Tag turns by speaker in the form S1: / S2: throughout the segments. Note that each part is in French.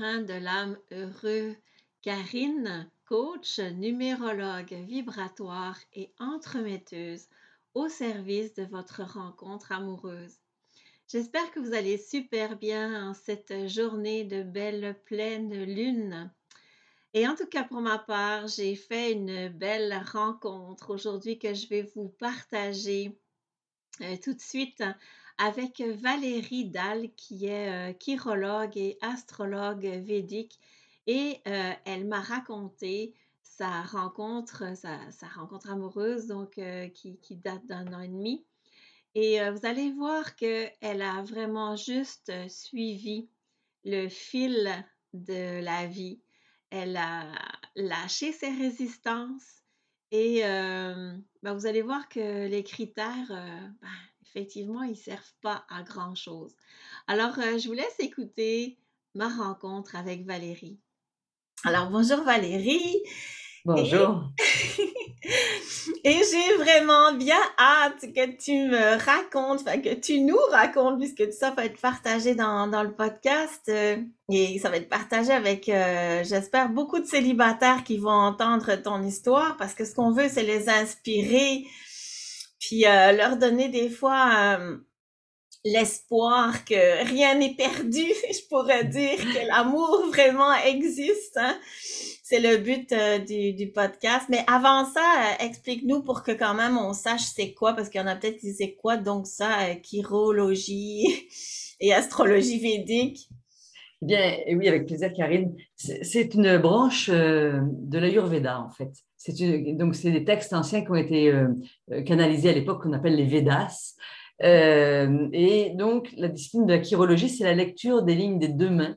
S1: De l'âme heureux, Karine, coach, numérologue vibratoire et entremetteuse au service de votre rencontre amoureuse. J'espère que vous allez super bien en cette journée de belle pleine lune. Et en tout cas, pour ma part, j'ai fait une belle rencontre aujourd'hui que je vais vous partager euh, tout de suite avec Valérie Dahl, qui est euh, chirologue et astrologue védique. Et euh, elle m'a raconté sa rencontre, sa, rencontre amoureuse, donc euh, qui, date d'un an et demi. Et vous allez voir qu'elle a vraiment juste suivi le fil de la vie. Elle a lâché ses résistances et ben, vous allez voir que les critères, ben, effectivement, ils ne servent pas à grand-chose. Alors, euh, je vous laisse écouter ma rencontre avec Valérie. Alors, bonjour Valérie.
S2: Bonjour.
S1: Et, j'ai vraiment bien hâte que tu me racontes, enfin que tu nous racontes, puisque tout ça va être partagé dans, le podcast euh, et ça va être partagé avec, euh, j'espère, beaucoup de célibataires qui vont entendre ton histoire, parce que ce qu'on veut, c'est les inspirer puis euh, leur donner des fois euh, l'espoir que rien n'est perdu, je pourrais dire que l'amour vraiment existe. Hein. C'est le but euh, du, podcast. Mais avant ça, explique-nous pour que quand même on sache c'est quoi, parce qu'il y en a peut-être qui disent quoi donc ça, chirologie et astrologie védique.
S2: Eh bien, oui, avec plaisir, Karine. C'est une branche de l'Ayurveda, en fait donc, c'est des textes anciens qui ont été euh, euh, canalisés à l'époque qu'on appelle les Védas. Euh, et donc, la discipline de la chirologie, c'est la lecture des lignes des deux mains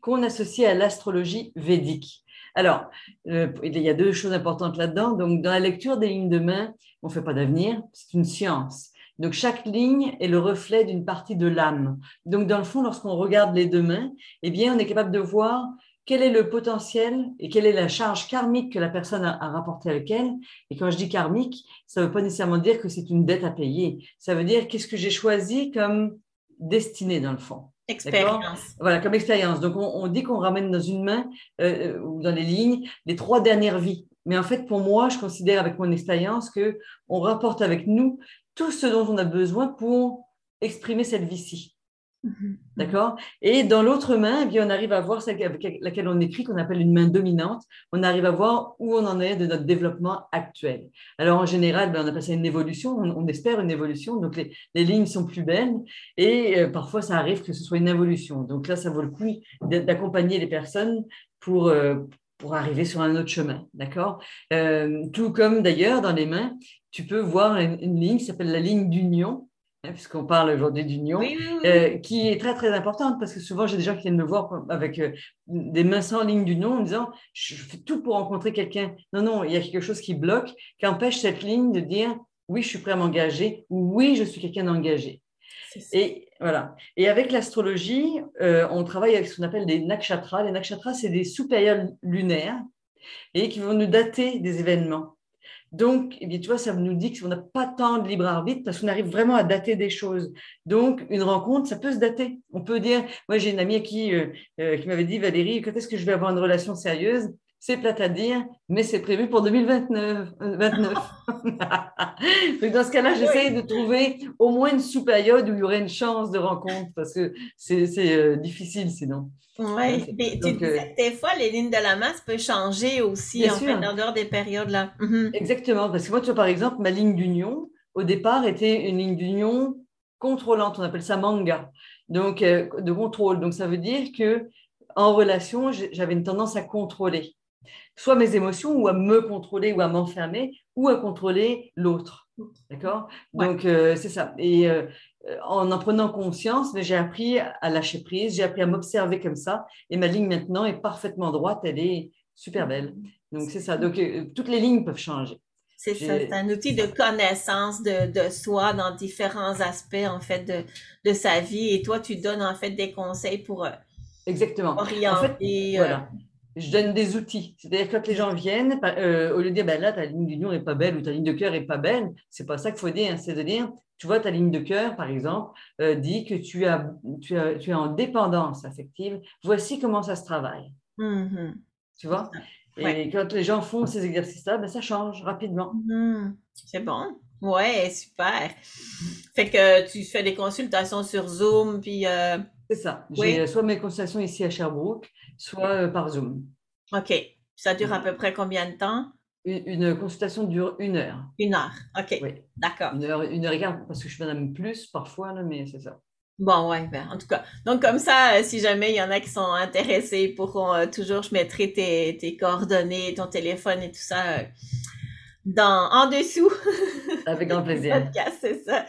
S2: qu'on associe à l'astrologie védique. Alors, il y a deux choses importantes là-dedans. Donc, dans la lecture des lignes de main, on ne fait pas d'avenir, c'est une science. Donc, chaque ligne est le reflet d'une partie de l'âme. Donc, dans le fond, lorsqu'on regarde les deux mains, eh bien, on est capable de voir quel est le potentiel et quelle est la charge karmique que la personne a, rapportée avec elle. Et quand je dis karmique, ça ne veut pas nécessairement dire que c'est une dette à payer. Ça veut dire qu'est-ce que j'ai choisi comme destinée dans le fond.
S1: Expérience.
S2: Voilà, comme expérience. Donc, on, dit qu'on ramène dans une main euh, euh, ou dans les lignes les trois dernières vies. Mais en fait, pour moi, je considère avec mon expérience que on rapporte avec nous tout ce dont on a besoin pour exprimer cette vie-ci. Mhm. D'accord? Et dans l'autre main, eh bien, on arrive à voir celle avec laquelle on écrit, qu'on appelle une main dominante. On arrive à voir où on en est de notre développement actuel. Alors, en général, ben, on appelle ça une évolution. On, espère une évolution. Donc, les, lignes sont plus belles. Et euh, parfois, ça arrive que ce soit une évolution. Donc là, ça vaut le coup d'accompagner les personnes pour, euh, pour arriver sur un autre chemin. D'accord? Euh, Tout comme d'ailleurs, dans les mains, tu peux voir une ligne qui s'appelle la ligne d'union Hein, puisqu'on parle aujourd'hui d'union, euh, qui est très très importante parce que souvent j'ai des gens qui viennent me voir avec euh, des mains sans ligne d'union en disant je fais tout pour rencontrer quelqu'un. Non, non, il y a quelque chose qui bloque, qui empêche cette ligne de dire oui, je suis prêt à m'engager ou oui, je suis quelqu'un d'engagé. Et voilà. Et avec l'astrologie, euh, on travaille avec ce qu'on appelle des nakshatras. Les nakshatras, c'est des sous-périodes lunaires et qui vont nous dater des événements. Donc, eh bien, tu vois, ça nous dit qu'on n'a pas tant de libre arbitre parce qu'on arrive vraiment à dater des choses. Donc, une rencontre, ça peut se dater. On peut dire, moi j'ai une amie qui, euh, euh, qui m'avait dit, Valérie, quand est-ce que je vais avoir une relation sérieuse? C'est plate à dire, mais c'est prévu pour 2029. 29. Donc dans ce cas-là, j'essaye de trouver au moins une sous-période où il y aurait une chance de rencontre, parce que c'est euh, difficile sinon.
S1: Oui, euh, des fois, les lignes de la masse peuvent changer aussi en, fait, en dehors des périodes-là.
S2: Mhm. Exactement, parce que moi, tu vois, par exemple, ma ligne d'union, au départ, était une ligne d'union contrôlante, on appelle ça manga, donc euh, de contrôle. Donc ça veut dire que en relation, j'avais une tendance à contrôler soit mes émotions ou à me contrôler ou à m'enfermer ou à contrôler l'autre. D'accord? Donc, euh, c'est ça. Et euh, en en prenant conscience, j'ai appris à lâcher prise, j'ai appris à m'observer comme ça. Et ma ligne maintenant est parfaitement droite, elle est super belle. Donc, c'est ça. Donc, euh, toutes les lignes peuvent changer.
S1: C'est ça, c'est un outil de connaissance de, de, soi dans différents aspects, en fait, de, de, sa vie. Et toi, tu donnes, en fait, des conseils pour
S2: Exactement.
S1: orienter.
S2: voilà je donne des outils. C'est-à-dire quand les gens viennent, euh, au lieu de dire ben là, ta ligne d'union n'est pas belle ou ta ligne de cœur n'est pas belle, c'est pas ça qu'il faut dire. C'est de dire, tu vois, ta ligne de cœur, par exemple, euh, dit que tu, as, tu, as, tu es en dépendance affective. Voici comment ça se travaille. Mm-hmm. Tu vois? Et quand les gens font ces exercices-là, ben, ça change rapidement.
S1: Mm-hmm. C'est bon. Ouais, super. Fait que tu fais des consultations sur Zoom, puis. Euh,
S2: c'est ça. J'ai soit mes consultations ici à Sherbrooke, soit euh, par Zoom.
S1: OK. Ça dure à peu près combien de temps?
S2: Une, consultation dure une heure.
S1: Une heure, OK. Oui. D'accord.
S2: Une heure, une heure et quart, parce que je fais même plus parfois, là, mais c'est ça.
S1: Bon, ouais, ben, en tout cas. Donc, comme ça, euh, si jamais il y en a qui sont intéressés, pourront euh, toujours, je mettrai tes, tes, coordonnées, ton téléphone et tout ça dans, en dessous.
S2: Avec grand plaisir.
S1: c'est ça.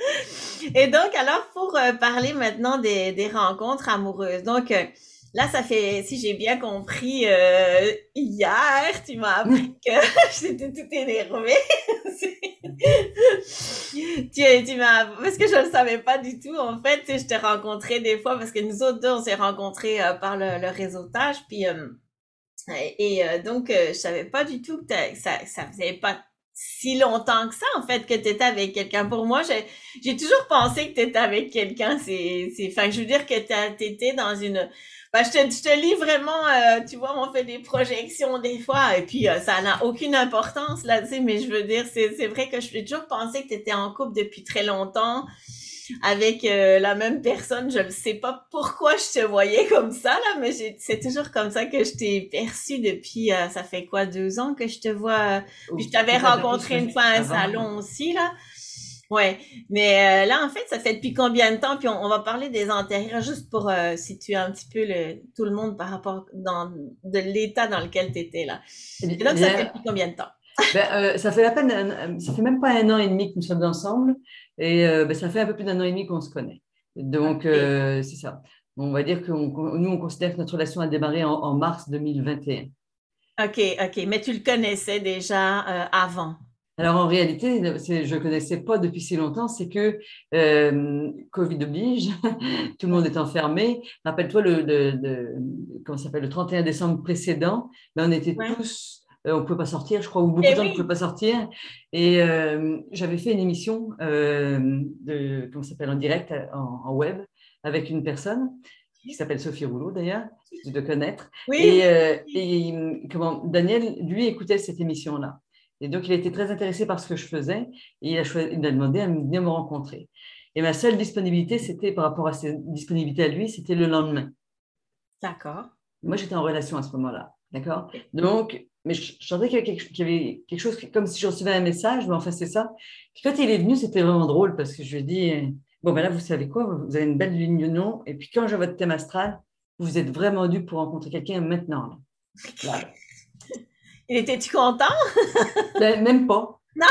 S1: Et donc, alors, pour parler maintenant des, des rencontres amoureuses. Donc, Là, ça fait, si j'ai bien compris, euh, hier, tu m'as appris que j'étais tout énervée. tu, tu m'as, parce que je ne le savais pas du tout. En fait, je t'ai rencontré des fois parce que nous autres deux, on s'est rencontrés euh, par le, réseautage. Puis, euh, et donc, je savais pas du tout que ça, ça faisait pas si longtemps que ça, en fait, que tu étais avec quelqu'un. Pour moi, j'ai toujours pensé que tu étais avec quelqu'un. C'est, c'est, enfin, je veux dire que tu étais dans une bah, je, te, je te lis vraiment, euh, tu vois, on fait des projections des fois, et puis euh, ça n'a aucune importance là, tu mais je veux dire, c'est, c'est vrai que je suis toujours pensé que tu étais en couple depuis très longtemps avec euh, la même personne. Je ne sais pas pourquoi je te voyais comme ça, là, mais c'est toujours comme ça que je t'ai perçu depuis, ça fait quoi, deux ans que je te vois. Puis je t'avais rencontré une fois à un salon aussi, là. Ouais, mais euh, là, en fait, ça fait depuis combien de temps? Puis on, va parler des antérieurs juste pour euh, situer un petit peu le, tout le monde par rapport dans, de l'état dans lequel tu étais là. Et donc, ça fait depuis combien de temps?
S2: Ben, euh, ça fait à peine, ça fait même pas un an et demi que nous sommes ensemble et ben, ça fait un peu plus d'un an et demi qu'on se connaît. Donc, c'est ça. On va dire que nous, on considère que notre relation a démarré en, en mars 2021.
S1: OK, OK. Mais tu le connaissais déjà avant?
S2: Alors en réalité, je ne connaissais pas depuis si longtemps, c'est que euh, Covid oblige, tout le monde est enfermé. Rappelle-toi, le, le 31 décembre précédent, ben, on était tous, euh, on ne pouvait pas sortir, je crois, ou beaucoup eh de gens ne pouvaient pas sortir. Et euh, j'avais fait une émission de, comment s'appelle, en direct, en, web, avec une personne qui s'appelle Sophie Rouleau d'ailleurs, dois connaître. Et, et comment, Daniel, lui, écoutait cette émission-là. Et donc, il a été très intéressé par ce que je faisais et il a, choisi, il a demandé à venir me rencontrer. Et ma seule disponibilité, c'était par rapport à ses disponibilités à lui, c'était le lendemain.
S1: D'accord.
S2: Moi, j'étais en relation à ce moment-là. D'accord? Donc, mais je, sentais qu'il y, avait quelque chose comme si je recevais un message, mais enfin, c'est ça. Puis quand il est venu, c'était vraiment drôle parce que je lui ai dit Bon, ben là, vous savez quoi Vous avez une belle ligne de nom. Et puis, quand j'ai votre thème astral, vous êtes vraiment dû pour rencontrer quelqu'un maintenant. Là.
S1: Il était-tu content?
S2: Ben, même pas.
S1: Non,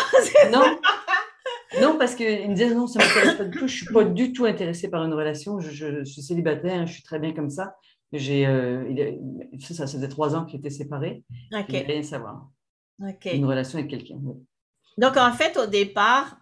S2: non. non, parce qu'il me disait non, ça ne m'intéresse pas du tout. Je ne suis pas du tout intéressée par une relation. Je, suis célibataire, je suis très bien comme ça. J'ai, euh, ça, ça faisait trois ans qu'il était séparé.
S1: Ok. Il
S2: rien savoir. Une relation avec quelqu'un.
S1: Donc, en fait, au départ,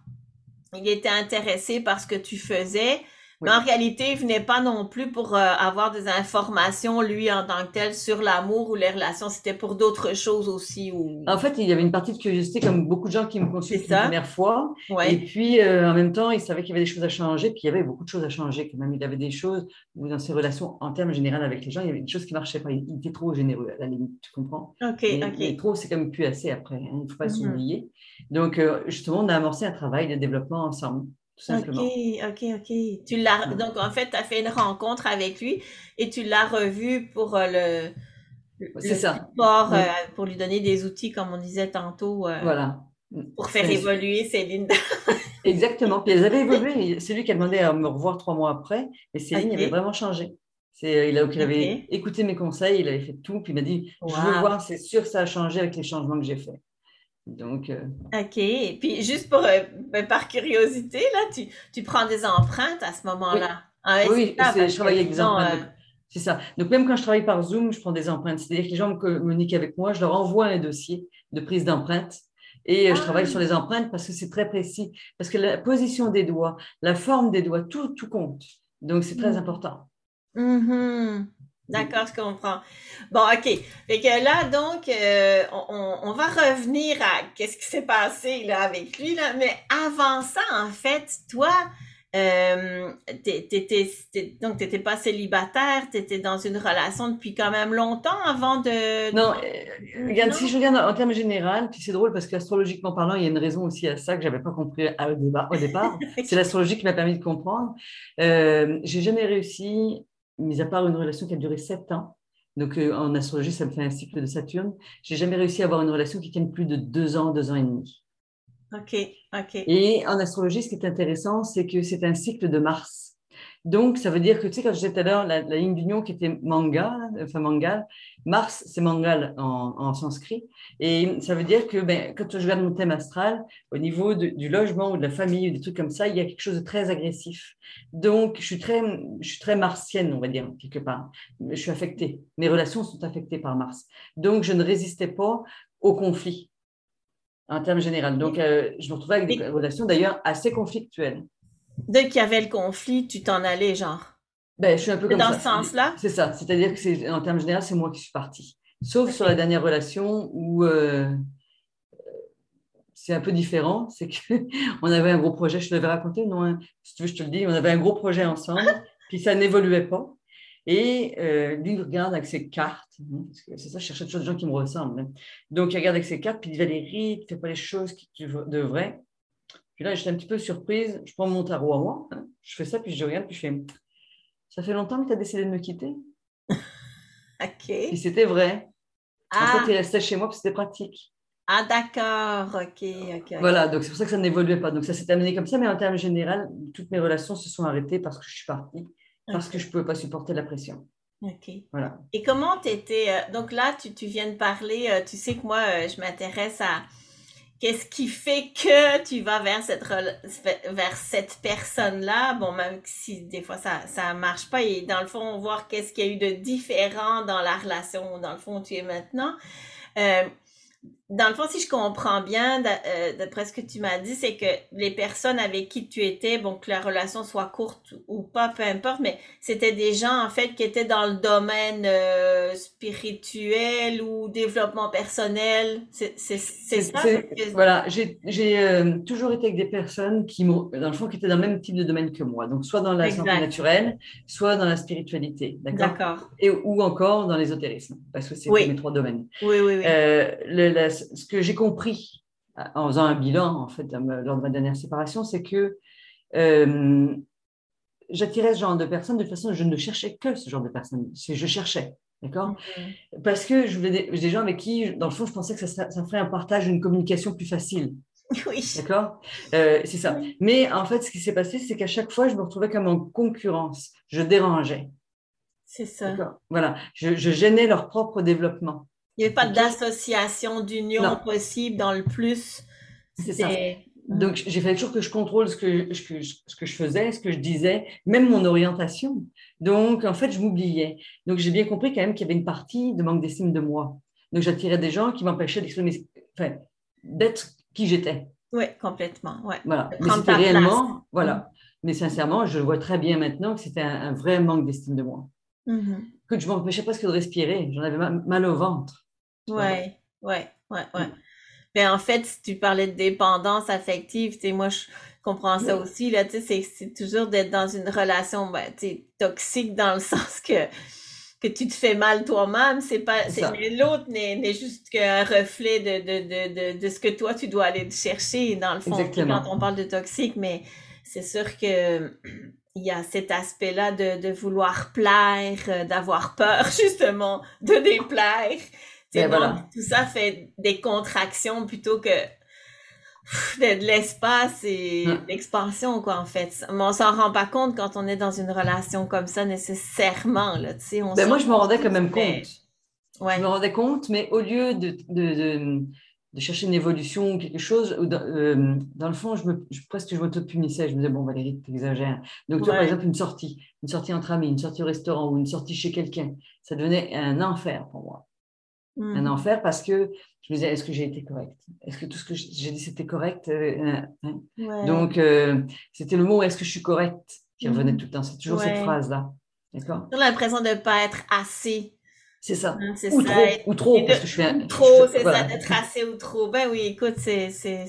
S1: il était intéressé par ce que tu faisais, mais en réalité, il venait pas non plus pour euh, avoir des informations, lui, en tant que tel, sur l'amour ou les relations. C'était pour d'autres choses aussi. Ou...
S2: En fait, il y avait une partie de curiosité, comme beaucoup de gens qui me consultent la première fois. Et puis, euh, en même temps, il savait qu'il y avait des choses à changer. Puis, il y avait beaucoup de choses à changer quand même. Il y avait des choses où, dans ses relations, en termes généraux avec les gens, il y avait des choses qui marchaient pas. Il, était trop généreux, à la limite, tu comprends?
S1: OK, OK.
S2: trop, c'est quand même plus assez après. Hein. Il ne faut pas mhm. s'oublier. Donc, euh, justement, on a amorcé un travail de développement ensemble.
S1: Ok, ok, ok. Tu l'as, donc en fait, tu as fait une rencontre avec lui et tu l'as revu pour euh, le,
S2: ça.
S1: Support, euh, pour lui donner des outils, comme on disait tantôt.
S2: Euh, voilà.
S1: Pour faire évoluer Céline.
S2: Exactement. Puis elles avaient évolué. C'est lui qui a demandé à me revoir trois mois après. Et Céline avait vraiment changé. C'est, il, a, il avait écouté mes conseils, il avait fait tout. Puis il m'a dit Je veux voir, c'est sûr que ça a changé avec les changements que j'ai faits. Donc, euh,
S1: OK. Et puis, juste pour, euh, ben, par curiosité, là, tu, tu, prends des empreintes à ce moment-là?
S2: Oui, ah, je travaille avec des empreintes. Euh, c'est ça. Donc, même quand je travaille par Zoom, je prends des empreintes. C'est-à-dire que les gens me communiquent avec moi, je leur envoie un dossier de prise d'empreintes et je travaille ah. sur les empreintes parce que c'est très précis. Parce que la position des doigts, la forme des doigts, tout, tout compte. Donc, c'est très mm. important.
S1: Mm-hmm. D'accord, je comprends. Bon, OK. Fait que là, donc, euh, on, va revenir à qu'est-ce qui s'est passé là avec lui, là. Mais avant ça, en fait, toi, euh, t'étais, donc, tu n'étais pas célibataire, tu étais dans une relation depuis quand même longtemps avant de.
S2: Non, euh, regarde, si je regarde en, termes généraux, puis c'est drôle parce qu'astrologiquement parlant, il y a une raison aussi à ça que j'avais pas compris au départ. Au départ. c'est l'astrologie qui m'a permis de comprendre. Euh, j'ai jamais réussi, mis à part une relation qui a duré sept ans. Donc, euh, en astrologie, ça me fait un cycle de Saturne. J'ai jamais réussi à avoir une relation qui tienne plus de deux ans, deux ans et demi.
S1: OK, OK.
S2: Et en astrologie, ce qui est intéressant, c'est que c'est un cycle de Mars. Donc, ça veut dire que, tu sais, quand je disais tout à l'heure, la, ligne d'union qui était manga, enfin mangal, Mars, c'est mangal en, sanskrit. Et ça veut dire que ben, quand je regarde mon thème astral, au niveau du logement ou de la famille ou des trucs comme ça, il y a quelque chose de très agressif. Donc, je suis très, je suis très martienne, on va dire, quelque part. Je suis affectée. Mes relations sont affectées par Mars. Donc, je ne résistais pas au conflit en termes généraux. Donc, euh, je me retrouvais avec des relations d'ailleurs assez conflictuelles.
S1: Dès qu'il y avait le conflit, tu t'en allais, genre.
S2: Ben, je suis un peu comme
S1: dans ce sens-là?
S2: C'est ça. C'est-à-dire que c'est, en termes généraux, c'est moi qui suis partie. Sauf sur la dernière relation où euh, c'est un peu différent. C'est qu'on avait un gros projet. Je te l'avais raconté, non? Hein? Si tu veux, je te le dis. On avait un gros projet ensemble, puis ça n'évoluait pas. Et euh, lui, il regarde avec ses cartes. Hein, c'est ça, je cherchais toujours des gens qui me ressemblent. Hein. Donc, il regarde avec ses cartes, puis il dit Valérie, tu ne fais pas les choses que tu devrais. Puis là, j'étais un petit peu surprise. Je prends mon tarot à moi, hein. je fais ça, puis je regarde, puis je fais Ça fait longtemps que tu as décidé de me quitter?
S1: OK.
S2: Et c'était vrai. En fait, ah. il restait chez moi, puis c'était pratique.
S1: Ah, d'accord, ok, ok.
S2: Voilà, donc c'est pour ça que ça n'évoluait pas. Donc ça s'est terminé comme ça, mais en termes général, toutes mes relations se sont arrêtées parce que je suis partie, parce que je ne pouvais pas supporter la pression.
S1: Ok.
S2: Voilà.
S1: Et comment tu étais. Euh, donc là, tu, tu, viens de parler, euh, tu sais que moi, euh, je m'intéresse à Qu'est-ce qui fait que tu vas vers cette, vers cette personne-là? Bon, même si des fois ça, ça marche pas, et dans le fond, voir qu'est-ce qu'il y a eu de différent dans la relation, dans le fond, tu es maintenant. Euh, dans le fond, si je comprends bien, euh, d'après ce que tu m'as dit, c'est que les personnes avec qui tu étais, bon, que la relation soit courte ou pas, peu importe, mais c'était des gens, en fait, qui étaient dans le domaine euh, spirituel ou développement personnel. C'est ça?
S2: Voilà, j'ai euh, toujours été avec des personnes qui, dans le fond, qui étaient dans le même type de domaine que moi. Donc, soit dans la santé naturelle, soit dans la spiritualité. D'accord? Et Ou encore dans l'ésotérisme, parce que c'est mes trois domaines.
S1: Oui, oui, oui.
S2: Le, ce que j'ai compris euh, en faisant un bilan, en fait, lors de ma dernière séparation, c'est que euh, j'attirais ce genre de personnes de toute façon, je ne cherchais que ce genre de personnes. Je cherchais, d'accord? Mm-hmm. Parce que je voulais des, gens avec qui, dans le fond, je pensais que ça, ça ferait un partage, une communication plus facile.
S1: Oui.
S2: D'accord? Euh, C'est ça. Mais en fait, ce qui s'est passé, c'est qu'à chaque fois, je me retrouvais comme en concurrence. Je dérangeais.
S1: C'est ça.
S2: Voilà. Je, je, gênais leur propre développement.
S1: Il n'y avait pas d'association, d'union possible dans le plus.
S2: C'est ça. Donc, j'ai fait toujours que je contrôle ce que, ce que je faisais, ce que je disais, même mon orientation. Donc, en fait, je m'oubliais. Donc, j'ai bien compris quand même qu'il y avait une partie de manque d'estime de moi. Donc, j'attirais des gens qui m'empêchaient d'exprimer, enfin, d'être qui j'étais.
S1: Oui, complètement. Ouais.
S2: Voilà. Mais c'était réellement, voilà. Mm. Mais sincèrement, je vois très bien maintenant que c'était un, vrai manque d'estime de moi.
S1: Mm-hmm.
S2: Que je m'empêchais presque de respirer. J'en avais mal au ventre.
S1: Ouais, ouais, ouais, ouais. Mais en fait, si tu parlais de dépendance affective, tu sais, moi, je comprends ça aussi, là, tu sais, c'est toujours d'être dans une relation, ben, tu sais, toxique dans le sens que, que tu te fais mal toi-même, c'est pas, l'autre n'est, juste qu'un reflet de, de, de, de, ce que toi, tu dois aller chercher, dans le fond, quand on parle de toxique, mais c'est sûr que il y a cet aspect-là de, de vouloir plaire, euh, d'avoir peur, justement, de déplaire. Ben, tout ça fait des contractions plutôt que de, l'espace et l'expansion, quoi, en fait. Mais on s'en rend pas compte quand on est dans une relation comme ça, nécessairement, là, tu sais.
S2: Ben moi, je me rendais quand même compte. Ouais. Je me rendais compte, mais au lieu de, de, de, chercher une évolution ou quelque chose, dans, euh, dans le fond, je me, je, presque je m'auto-punissais. Je me disais, bon, Valérie, exagères. Donc, tu vois, par exemple, une sortie, une sortie entre amis, une sortie au restaurant ou une sortie chez quelqu'un, ça devenait un enfer pour moi un mmh. enfer parce que je me disais, est-ce que j'ai été correcte? Est-ce que tout ce que j'ai dit, c'était correct? Euh, hein? Donc, euh, c'était le mot est-ce que je suis correcte qui revenait mmh. tout le temps. C'est toujours cette phrase-là. D'accord?
S1: J'ai l'impression de ne pas être assez.
S2: C'est ça.
S1: Hein,
S2: ou,
S1: ça.
S2: Trop,
S1: Et-
S2: ou trop,
S1: de-
S2: parce que je fais un-
S1: trop, c'est
S2: voilà.
S1: ça, d'être assez ou trop. Ben oui, écoute, c'est, c'est,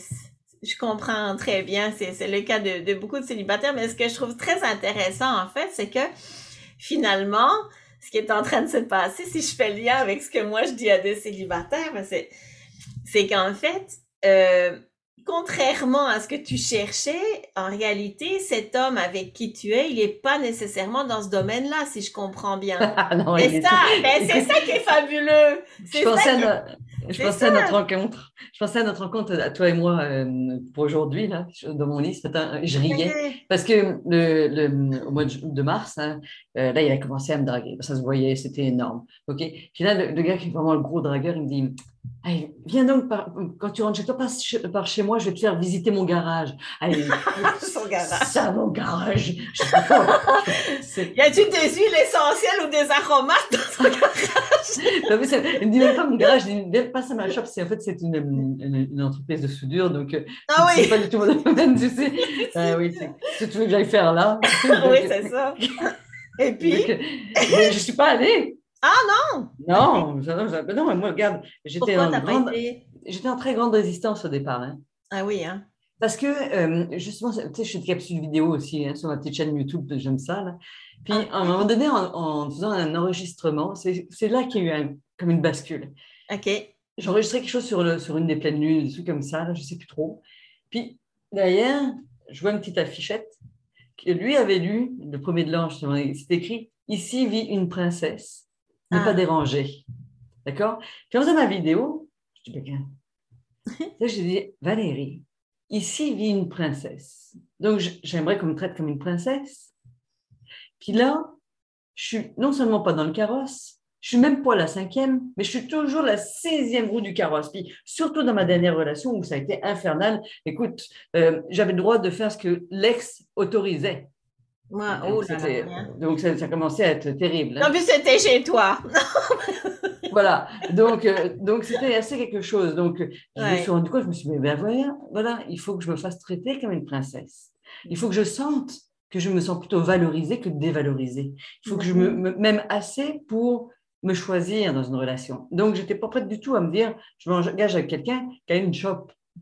S1: je comprends très bien. C'est, c'est le cas de, de beaucoup de célibataires. Mais ce que je trouve très intéressant, en fait, c'est que finalement, ce qui est en train de se passer, si je fais le lien avec ce que moi je dis à des célibataires, ben c'est, c'est qu'en fait, euh, contrairement à ce que tu cherchais, en réalité, cet homme avec qui tu es, il n'est pas nécessairement dans ce domaine-là, si je comprends bien.
S2: Ah non, il
S1: C'est
S2: est-
S1: ça, ben, c'est ça qui est fabuleux.
S2: Je
S1: C'est
S2: pensais,
S1: ça
S2: à,
S1: qui-
S2: je pensais à notre rencontre. Je pensais à notre rencontre, à toi et moi, euh, pour aujourd'hui, là, dans mon lit. ce matin. Je riais. Parce que le, le- au mois de, mars, hein, euh, là, il a commencé à me draguer. Ça se voyait, c'était énorme. ok? Puis là, le, le gars qui est vraiment le gros dragueur, il me dit Allez, Viens donc, par- quand tu rentres chez toi, passe chez- par chez moi, je vais te faire visiter mon garage. Allez,
S1: Son garage.
S2: ça, mon garage.
S1: Y a-tu des huiles essentielles ou des aromates dans son garage?
S2: Non, mais ça- il me dit même pas mon garage, il me dit même pas ça ma shop. C'est en fait c'est une, une, une entreprise de soudure, donc euh,
S1: Ah
S2: c'est
S1: oui,
S2: pas du tout mon domaine, tu sais. Ah oui, c'est ce que tu veux que j'aille faire là.
S1: oui, c'est ça. Et puis,
S2: Donc, euh, mais je suis pas allée.
S1: Ah
S2: non? Non, ça- non, moi regarde, j'étais en grande, j'étais très grande résistance au départ. hein.
S1: Ah oui, hein.
S2: Parce que, euh, justement, tu sais, je fais des capsules vidéo aussi hein, sur ma petite chaîne YouTube, j'aime ça. Là. Puis,
S1: Ah.
S2: à un moment donné, en, en faisant un enregistrement, c'est c'est là qu'il y a eu un- comme une bascule.
S1: OK.
S2: J'ai enregistré quelque chose sur, le, sur une des pleines lunes, des trucs comme ça, là, je ne sais plus trop. Puis, derrière, je vois une petite affichette que lui avait lu, le premier de l'ange, c'est écrit « Ici vit une princesse, ne
S1: Ah.
S2: pas déranger ». D'accord? Puis, en faisant ma vidéo, je dis « Bien, Là, j'ai dit, Valérie, ici vit une princesse. Donc, j'aimerais qu'on me traite comme une princesse. Puis là, je suis non seulement pas dans le carrosse, je suis même pas la cinquième, mais je suis toujours la sixième roue du carrosse. Puis surtout dans ma dernière relation où ça a été infernal. Écoute, euh, j'avais le droit de faire ce que l'ex autorisait.
S1: Moi,
S2: Donc,
S1: oh là.
S2: donc ça, ça commençait à être terrible. hein.
S1: En plus, c'était chez toi.
S2: Voilà, donc euh, donc c'était assez quelque chose. Donc euh, je me
S1: Ouais.
S2: suis rendu compte, je me suis dit, ben voilà, voilà, il faut que je me fasse traiter comme une princesse. Il faut que je sente que je me sens plutôt valorisée que dévalorisée. Il faut que je me, me- m'aime assez pour me choisir dans une relation. Donc j'étais pas prête du tout à me dire, je m'engage avec quelqu'un qui a une shop.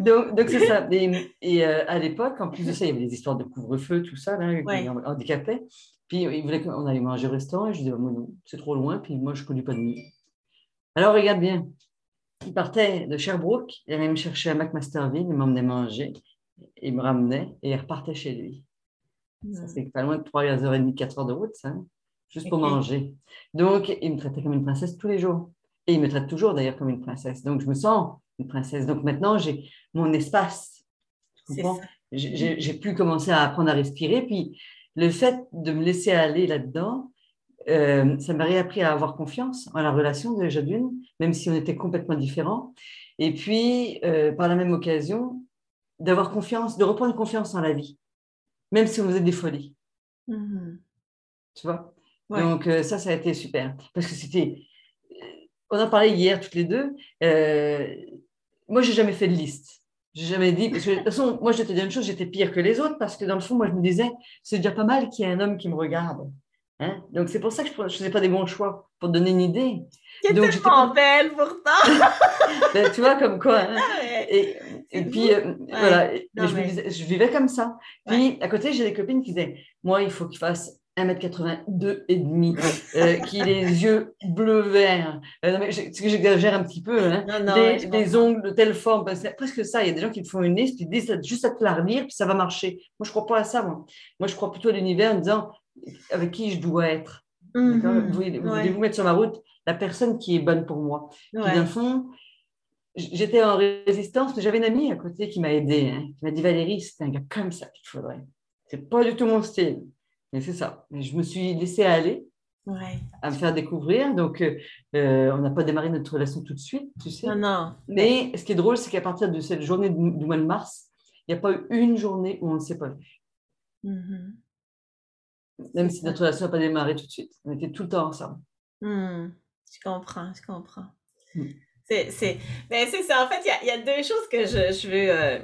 S2: donc donc c'est ça. Et, et, euh, à l'époque, en plus de ça, il y avait des histoires de couvre-feu, tout ça, là,
S1: Ouais.
S2: handicapaient. Puis il voulait qu'on allait manger au restaurant. Et je disais, non, c'est trop loin. Puis moi, je ne connais pas de nuit. Alors, regarde bien. Il partait de Sherbrooke. Il allait me chercher à McMasterville. Il m'emmenait manger. Il me ramenait et il repartait chez lui. Ça, c'est pas loin de 3h30, 4h de route, ça. hein, Juste pour manger. Donc, il me traitait comme une princesse tous les jours. Et il me traite toujours d'ailleurs comme une princesse. Donc, je me sens une princesse. Donc, maintenant, j'ai mon espace. J'ai pu commencer à apprendre à respirer. Puis, le fait de me laisser aller là-dedans, euh, ça m'a réappris à avoir confiance en la relation déjà d'une, même si on était complètement différents. Et puis, euh, par la même occasion, d'avoir confiance, de reprendre confiance en la vie, même si on faisait des folies,
S1: Mhm.
S2: tu vois?
S1: Ouais.
S2: Donc, euh, ça, ça a été super. Parce que c'était. euh, On en parlait hier toutes les deux. Euh, moi, j'ai jamais fait de liste. J'ai jamais dit. Parce que, de toute façon, moi, je vais te dire une chose, j'étais pire que les autres parce que dans le fond, moi, je me disais, c'est déjà pas mal qu'il y ait un homme qui me regarde. Hein? Donc, c'est pour ça que je ne faisais pas des bons choix, pour te donner une idée.
S1: Qui
S2: Donc, j'étais pas-
S1: belle pourtant.
S2: Ben, tu vois, comme quoi. hein.
S1: Ouais.
S2: Et, puis, euh, voilà, je,
S1: mais-
S2: je vivais comme ça. Puis, à côté, j'ai des copines qui disaient, moi, il faut qu'il fasse 1m82 et demi, euh, qu'il ait les yeux bleu-vert. Euh, que j'exagère un petit peu, hein.
S1: Non, non,
S2: des, ongles de telle forme. Ben, c'est presque ça. Il y a des gens qui te font une liste, ils disent juste à te la relire, puis ça va marcher. Moi, je ne crois pas à ça, moi. Moi, je crois plutôt à l'univers en disant avec qui je dois être.
S1: Mhm.
S2: Vous voulez- vous
S1: Ouais.
S2: voulez vous mettre sur ma route la personne qui est bonne pour moi. Puis,
S1: Ouais.
S2: d'un fond, j- j'étais en résistance, mais j'avais une amie à côté qui m'a aidée, hein, qui m'a dit Valérie, c'est un gars comme ça qu'il faudrait. C'est pas du tout mon style. Mais c'est ça. Mais je me suis laissée aller
S1: Ouais.
S2: à me faire découvrir. Donc, euh, euh, on n'a pas démarré notre relation tout de suite, tu sais.
S1: Non, non.
S2: Mais ce qui est drôle, c'est qu'à partir de cette journée du, du mois de mars, il n'y a pas eu une journée où on ne s'est pas vu.
S1: Mhm.
S2: Même si notre relation n'a pas démarré tout de suite. On était tout le temps ensemble.
S1: Hmm, Je comprends, je comprends.
S2: Hmm.
S1: C'est, c'est, ben c'est ça. En fait, il y y a deux choses que je, je veux, euh,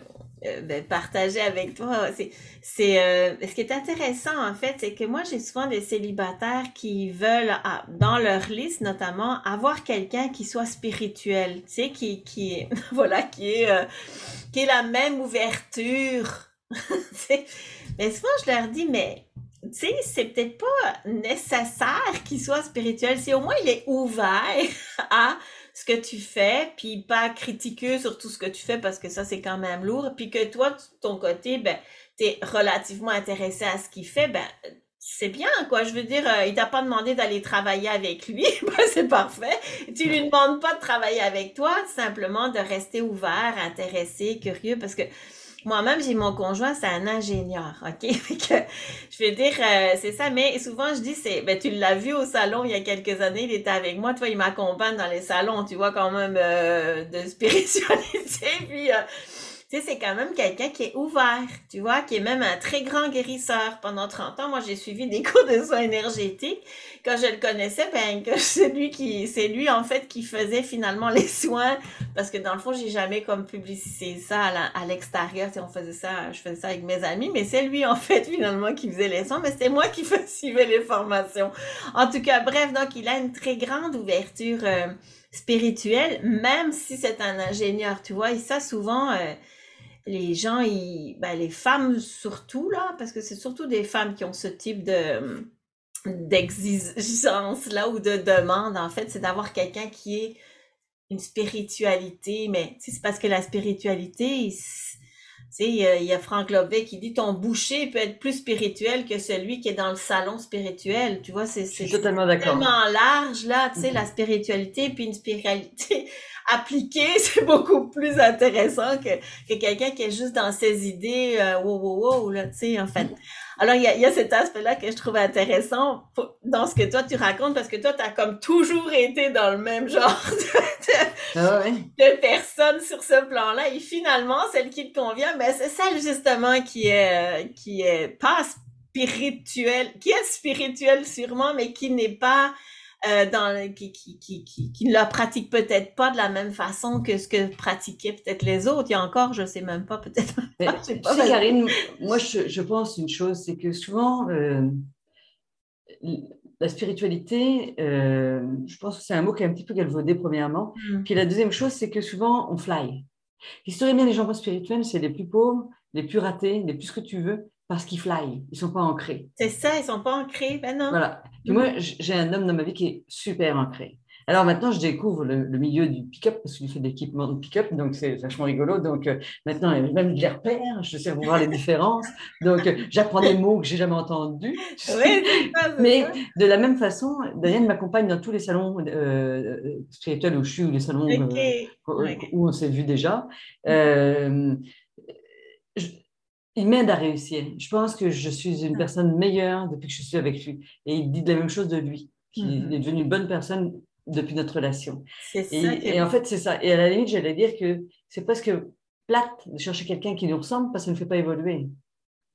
S1: euh, ben, partager avec toi. C'est, c'est euh, ce qui est intéressant en fait, c'est que moi j'ai souvent des célibataires qui veulent, ah, dans leur liste notamment, avoir quelqu'un qui soit spirituel, tu sais, qui qui voilà, qui est qui est la même ouverture. mais souvent je leur dis, mais tu sais, c'est peut-être pas nécessaire qu'il soit spirituel. Si au moins il est ouvert à ce que tu fais, puis pas critiquer sur tout ce que tu fais parce que ça, c'est quand même lourd. Puis que toi, de ton côté, ben, es relativement intéressé à ce qu'il fait, ben, c'est bien, quoi. Je veux dire, euh, il t'a pas demandé d'aller travailler avec lui, ben, c'est parfait. Tu lui demandes pas de travailler avec toi, simplement de rester ouvert, intéressé, curieux, parce que moi-même, j'ai mon conjoint, c'est un ingénieur, OK? je vais dire, euh, c'est ça, mais souvent, je dis, c'est, ben, tu l'as vu au salon il y a quelques années, il était avec moi, tu vois, il m'accompagne dans les salons, tu vois, quand même, euh, de spiritualité, puis... Euh, tu sais, c'est quand même quelqu'un qui est ouvert, tu vois, qui est même un très grand guérisseur. Pendant 30 ans, moi, j'ai suivi des cours de soins énergétiques. Quand je le connaissais, ben, c'est lui qui, c'est lui, en fait, qui faisait finalement les soins. Parce que dans le fond, j'ai jamais comme publicité ça à l'extérieur. Si on faisait ça, je faisais ça avec mes amis, mais c'est lui, en fait, finalement, qui faisait les soins, mais c'était moi qui suivais les formations. En tout cas, bref, donc, il a une très grande ouverture, euh, spirituelle, même si c'est un ingénieur, tu vois, et ça, souvent, euh, les gens, ben, les femmes surtout, là, parce que c'est surtout des femmes qui ont ce type de d'exigence là ou de demande en fait. C'est d'avoir quelqu'un qui est une spiritualité mais c'est parce que la spiritualité il y a Franck Lobet qui dit ton boucher peut être plus spirituel que celui qui est dans le salon spirituel. Tu vois, c'est
S2: tellement
S1: tellement large là, tu sais, la mm-hmm. spiritualité puis une spiritualité appliquée, c'est beaucoup plus intéressant que, que quelqu'un qui est juste dans ses idées, euh, wow, wow, wow, là, tu sais, en fait. Alors, il y a, y a cet aspect-là que je trouve intéressant dans ce que toi, tu racontes, parce que toi, tu as comme toujours été dans le même genre de, de, ah personne sur ce plan-là. Et finalement, celle qui te convient, ben, c'est celle justement qui est, qui est pas spirituelle, qui est spirituelle sûrement, mais qui n'est pas euh, dans, qui, qui, qui, qui, ne la pratique peut-être pas de la même façon que ce que pratiquaient peut-être les autres. Il y a encore, je sais même pas, peut-être.
S2: tu sais, Karine, moi, je, je, pense une chose, c'est que souvent, euh, la spiritualité, euh, je pense que c'est un mot qui est un petit peu galvaudé, premièrement. Mm. Puis la deuxième chose, c'est que souvent, on fly. Historiquement, les gens spirituels, c'est les plus pauvres, les plus ratés, les plus ce que tu veux, parce qu'ils fly, ils sont pas ancrés.
S1: C'est ça, ils sont pas ancrés, ben non.
S2: Voilà. Puis moi, j'ai un homme dans ma vie qui est super ancré. Alors maintenant, je découvre le, milieu du pick-up parce qu'il fait de l'équipement de pick-up, donc c'est vachement rigolo. Donc euh, maintenant, même je les repère, je sais voir les différences. Donc euh, j'apprends des mots que j'ai jamais entendus. Oui, Mais de la même façon, Daniel m'accompagne dans tous les salons euh, spirituels où je suis, ou les salons où, on s'est vu déjà. Je, il m'aide à réussir. Je pense que je suis une ah. personne meilleure depuis que je suis avec lui. Et il dit la même chose de lui, qu'il mm-hmm. est devenu une bonne personne depuis notre relation. Ça. Et, en fait, c'est ça. Et à la limite, j'allais dire que c'est presque plate de chercher quelqu'un qui nous ressemble parce que ça ne fait pas évoluer.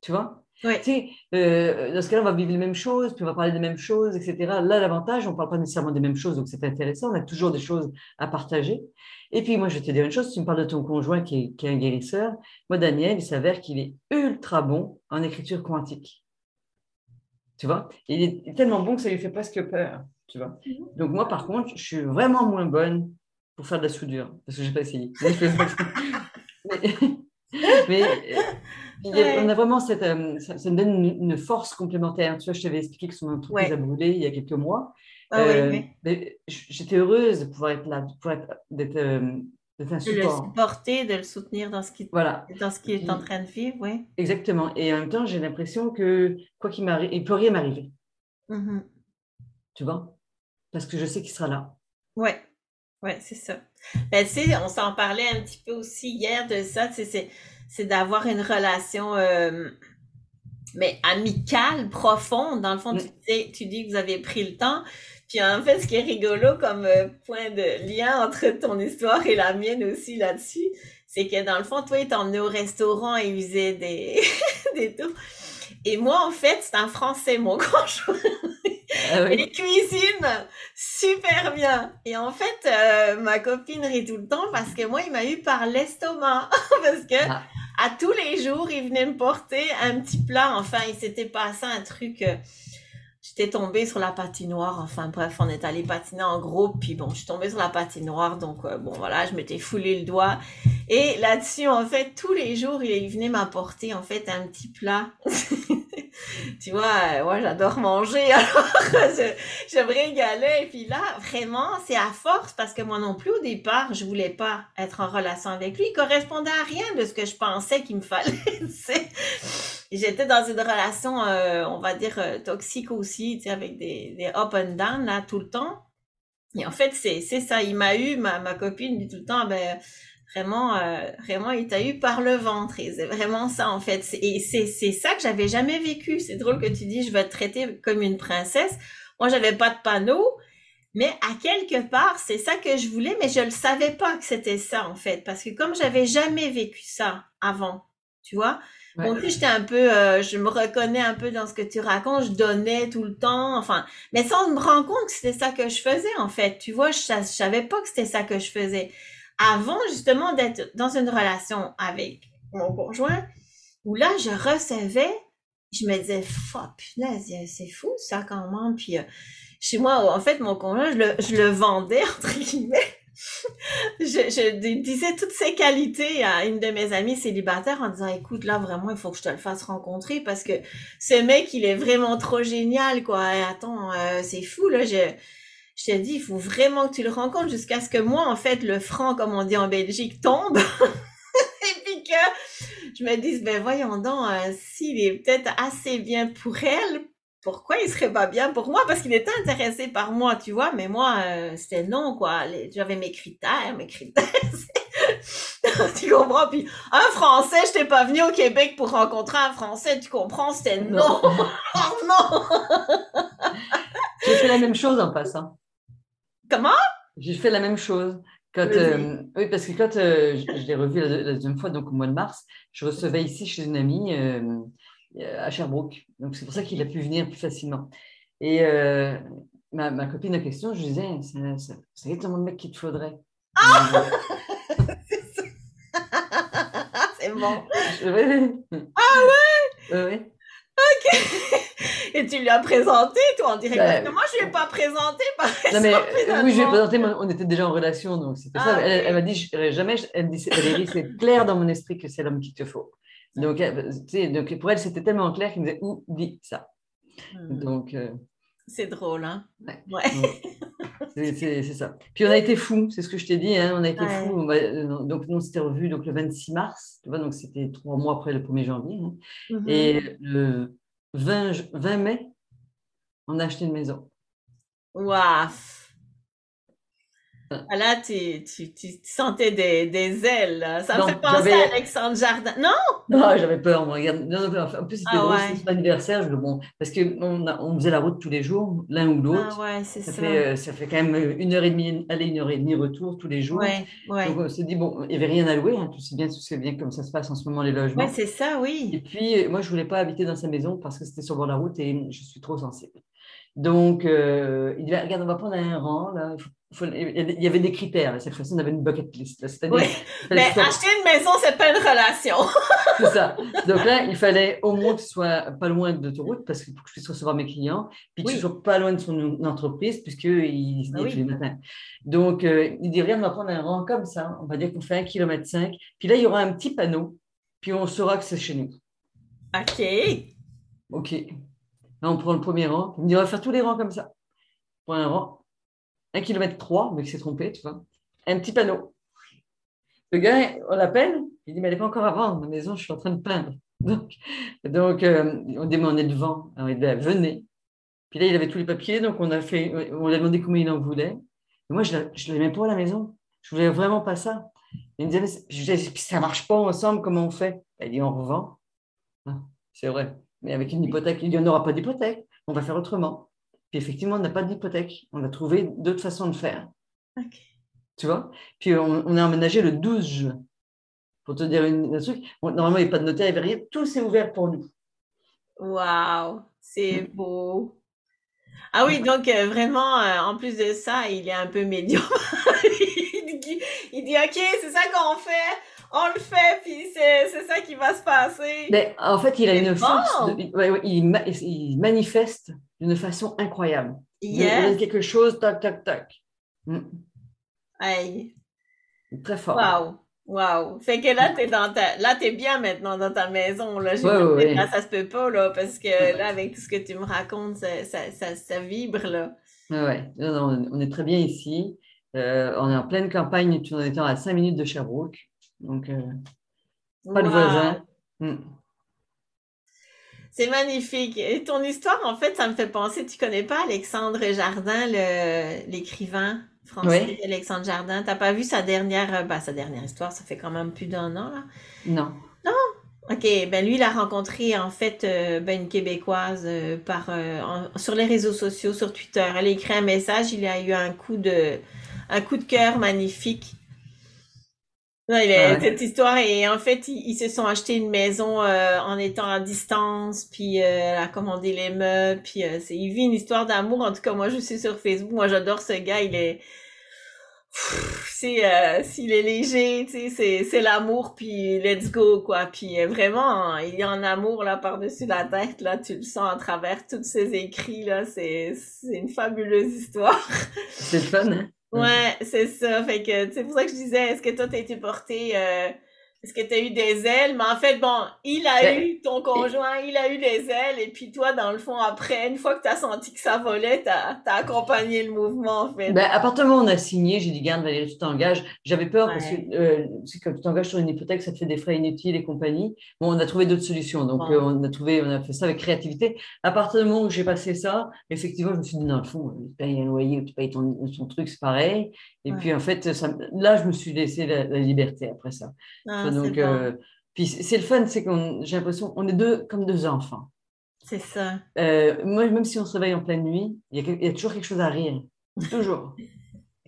S2: Tu vois?
S1: Ouais.
S2: Tu sais, euh, dans ce cas-là, on va vivre les mêmes choses, puis on va parler des mêmes choses, etc. Là, l'avantage, on ne parle pas nécessairement des mêmes choses, donc c'est intéressant. On a toujours des choses à partager. Et puis, moi, je vais te dire une chose, tu me parles de ton conjoint qui est, un guérisseur. Moi, Daniel, il s'avère qu'il est ultra bon en écriture quantique. Tu vois? Il est tellement bon que ça lui fait presque peur. Tu vois? Mhm. Donc, moi, par contre, je suis vraiment moins bonne pour faire de la soudure, parce que je n'ai pas essayé. mais, on a vraiment cette. Euh, ça, me donne une, force complémentaire. Tu vois, je t'avais expliqué que son entreprise a brûlé il y a quelques mois.
S1: Ah euh,
S2: j'étais heureuse de pouvoir être là, d'être euh, un support.
S1: De le supporter, de le soutenir dans ce qu'il
S2: voilà.
S1: dans ce est en train de vivre, oui.
S2: Exactement. Et en même temps, j'ai l'impression que quoi qu'il m'arrive, il peut rien m'arriver.
S1: Mm-hmm.
S2: Tu vois? Parce que je sais qu'il sera là.
S1: Ouais. Ouais, c'est ça. Ben, tu sais, on s'en parlait un petit peu aussi hier de ça. C'est d'avoir une relation. Euh, mais amicale, profonde. Dans le fond, mm. tu, tu dis que vous avez pris le temps. Puis en fait, ce qui est rigolo comme euh, point de lien entre ton histoire et la mienne aussi là-dessus, c'est que dans le fond, toi, tu emmené au restaurant et faisait des, des tours. Et moi, en fait, c'est un français, mon conjoint. Ah Il cuisine super bien. Et en fait, euh, ma copine rit tout le temps parce que moi, il m'a eu par l'estomac. parce que ah. À tous les jours, il venait me porter un petit plat. Enfin, il s'était passé un truc. Euh, j'étais tombée sur la patinoire. Enfin, bref, on est allé patiner en groupe. Puis bon, je suis tombée sur la patinoire. Donc, euh, bon, voilà, je m'étais foulé le doigt. Et là-dessus, en fait, tous les jours, il venait m'apporter, en fait, un petit plat. tu vois, moi, j'adore manger. Alors, je, je me régalais. Et puis là, vraiment, c'est à force parce que moi non plus, au départ, je voulais pas être en relation avec lui. Il correspondait à rien de ce que je pensais qu'il me fallait. J'étais dans une relation, euh, on va dire, euh, toxique aussi, tu sais, avec des, des up and down, là, tout le temps. Et en fait, c'est, ça. Il m'a eu, ma, ma copine dit tout le temps, ben, vraiment, euh, vraiment, il t'a eu par le ventre. Et c'est vraiment ça, en fait. Et c'est, ça que j'avais jamais vécu. C'est drôle que tu dis, je vais te traiter comme une princesse. Moi, j'avais pas de panneau. Mais à quelque part, c'est ça que je voulais, mais je ne savais pas que c'était ça, en fait. Parce que comme j'avais jamais vécu ça avant, tu vois, Bon, tu j'étais un peu, euh, je me reconnais un peu dans ce que tu racontes, je donnais tout le temps, enfin, mais sans me rendre compte que c'était ça que je faisais, en fait. Tu vois, je, je savais pas que c'était ça que je faisais avant justement d'être dans une relation avec mon conjoint, où là, je recevais, je me disais, punaise, c'est fou ça quand même. Puis euh, chez moi, en fait, mon conjoint, je le, je le vendais, entre guillemets. je, disais toutes ces qualités à une de mes amies célibataires en disant écoute là vraiment il faut que je te le fasse rencontrer parce que ce mec il est vraiment trop génial quoi attends euh, c'est fou là je je t'ai dit, il faut vraiment que tu le rencontres jusqu'à ce que moi, en fait, le franc, comme on dit en Belgique, tombe. et puis que je me dise, ben voyons donc, euh, s'il est peut-être assez bien pour elle, pourquoi il serait pas bien pour moi? Parce qu'il était intéressé par moi, tu vois, mais moi, euh, c'était non, quoi. J'avais mes critères, mes critères. tu comprends? Puis un Français, je t'ai pas venu au Québec pour rencontrer un Français, tu comprends? C'était non. oh non!
S2: J'ai fait la même chose en passant.
S1: Comment?
S2: J'ai fait la même chose. Quand, euh, oui, parce que quand euh, je, l'ai revu la, deuxième fois, donc au mois de mars, je recevais ici chez une amie à Sherbrooke. Donc c'est pour ça qu'il a pu venir plus facilement. Et ma, ma, copine en question, je disais, c'est exactement le mec qu'il te faudrait.
S1: Ah C'est bon. Ah ouais?
S2: Oui.
S1: Ok. Et tu lui as présenté, toi, en direct? Ben, moi, je ne lui ai pas présenté, par
S2: non, mais, Oui, je lui ai présenté, mais on était déjà en relation, donc c'était ça. Ah, elle, m'a dit, jamais, elle me dit, Valérie, c'est clair dans mon esprit que c'est l'homme qu'il te faut. Donc, sais, donc, pour elle, c'était tellement clair qu'il me disait, oublie ça. Hmm. Donc. Euh,
S1: c'est drôle, hein?
S2: Ouais. c'est ça. Puis on a été fous, c'est ce que je t'ai dit, hein, on a été fous. Euh, donc, nous, on s'était revus donc, le 26 mars, tu vois, donc c'était trois mois après le 1er janvier. Hein. Mm-hmm. Et le 20, 20 mai, on a acheté une maison.
S1: Waouh! Ah, là, tu, tu, tu, sentais des, des ailes. Ça me fait penser à Alexandre Jardin. Non?
S2: Non, j'avais peur. Moi. en plus, c'était ah, anniversaire. Je, bon, parce qu'on on faisait la route tous les jours, l'un ou l'autre.
S1: Ah, ouais, ça,
S2: ça. Fait, euh, ça fait quand même une heure et demie aller, une heure et demie retour tous les jours.
S1: Ouais, ouais.
S2: Donc, on s'est dit, bon, il n'y avait rien à louer. Hein, tout c'est bien, tout bien comme ça se passe en ce moment, les logements.
S1: Oui, c'est ça, oui.
S2: Et puis, moi, je ne voulais pas habiter dans sa maison parce que c'était sur bord de la route et je suis trop sensible. Donc, euh, il dit, regarde, on va prendre un rang, là. il y avait des critères. Cette fois-ci, on avait une bucket list.
S1: Oui. Mais acheter une maison, c'est pas une relation.
S2: c'est ça. Donc là, il fallait au moins que ce soit pas loin de l'autoroute parce que pour que je puisse recevoir mes clients, puis que ce soit pas loin de son entreprise puisqu'il se dit ah tous les matins. Donc, euh, il dit, regarde, on va prendre un rang comme ça. On va dire qu'on fait un kilomètre cinq. Puis là, il y aura un petit panneau. Puis on saura que c'est chez nous.
S1: OK.
S2: OK. On prend le premier rang. Il me dit, on va faire tous les rangs comme ça. Pour un rang. Un kilomètre trois, mais il s'est trompé, tu vois. Un petit panneau. Le gars, on l'appelle. Il dit, mais elle n'est pas encore à vendre. Ma maison, je suis en train de peindre. Donc, donc euh, on est devant. Alors, il dit, venez. Puis là, il avait tous les papiers. Donc, on a fait, on lui a demandé combien il en voulait. Et moi, je ne même pas à la maison. Je voulais vraiment pas ça. Il me disait, mais ça ne marche pas ensemble, comment on fait? Il dit, on revend. Ah, c'est vrai. Mais avec une hypothèque, il n'y en aura pas d'hypothèque. On va faire autrement. Puis effectivement, on n'a pas d'hypothèque. On a trouvé d'autres façons de faire. Tu vois? Puis on, a emménagé le 12 juin. Pour te dire un truc, normalement, il n'y a pas de notaire, il n'y avait rien. Tout s'est ouvert pour nous.
S1: Waouh, c'est mm. beau. Ah oui, donc euh, vraiment, euh, en plus de ça, il est un peu médium. il, dit, OK, c'est ça qu'on fait on le fait, puis c'est ça qui va se passer.
S2: Mais en fait, il a une force, il, manifeste d'une façon incroyable. Il a quelque chose, tac, tac, tac. Mm. Très fort.
S1: Wow. Wow. Fait que là, t'es dans ta... là, t'es bien maintenant dans ta maison. Là, là, ça se peut pas, là, parce que là, avec tout ce que tu me racontes, ça, ça, ça, vibre, là.
S2: Ouais, on est très bien ici. Euh, on est en pleine campagne, tout en étant à 5 minutes de Sherbrooke. Donc, euh, pas de voisins. Mm.
S1: C'est magnifique. Et ton histoire, en fait, ça me fait penser, tu connais pas Alexandre Jardin, l'écrivain français Alexandre Jardin? T'as pas vu sa dernière, bah, sa dernière histoire, ça fait quand même plus d'un an, là?
S2: Non.
S1: Non? OK, ben lui, il a rencontré en fait euh, ben, une Québécoise par sur les réseaux sociaux, sur Twitter. Elle a écrit un message, il a eu un coup de un coup de cœur magnifique. Non, il est, cette histoire et en fait ils, se sont achetés une maison euh, en étant à distance puis euh, elle a commandé les meubles puis euh, c'est il vit une histoire d'amour. En tout cas moi je suis sur Facebook. Moi j'adore ce gars. Il est c'est s'il est léger tu sais c'est c'est l'amour puis let's go quoi. Puis vraiment il y a un amour là par dessus la tête là. Tu le sens à travers tous ses écrits là. C'est c'est une fabuleuse histoire.
S2: C'est fun hein?
S1: Ouais, c'est ça. Fait que c'est pour ça que je disais, est-ce que toi, t'as été porté euh, est-ce que tu as eu des ailes? Mais en fait, bon, il a ben, eu, ton conjoint, il a eu des ailes. Et puis toi, dans le fond, après, une fois que tu as senti que ça volait, tu as, accompagné le mouvement, en fait.
S2: Ben, à partir du moment où on a signé, j'ai dit, garde Valérie, tu t'engages. J'avais peur parce que euh, quand tu t'engages sur une hypothèque, ça te fait des frais inutiles et compagnie. Bon, on a trouvé d'autres solutions. Donc, euh, on a trouvé, on a fait ça avec créativité. À partir du moment où j'ai passé ça, effectivement, je me suis dit, dans le fond, tu payes un loyer, tu payes ton, truc, c'est pareil. Et puis, en fait, ça, là, je me suis laissé la, liberté après ça. Ah, donc, euh, puis c'est le fun, c'est qu'on, j'ai l'impression, on est deux comme deux enfants.
S1: C'est ça.
S2: Euh, moi, même si on se réveille en pleine nuit, il y, a, toujours quelque chose à rire. Toujours.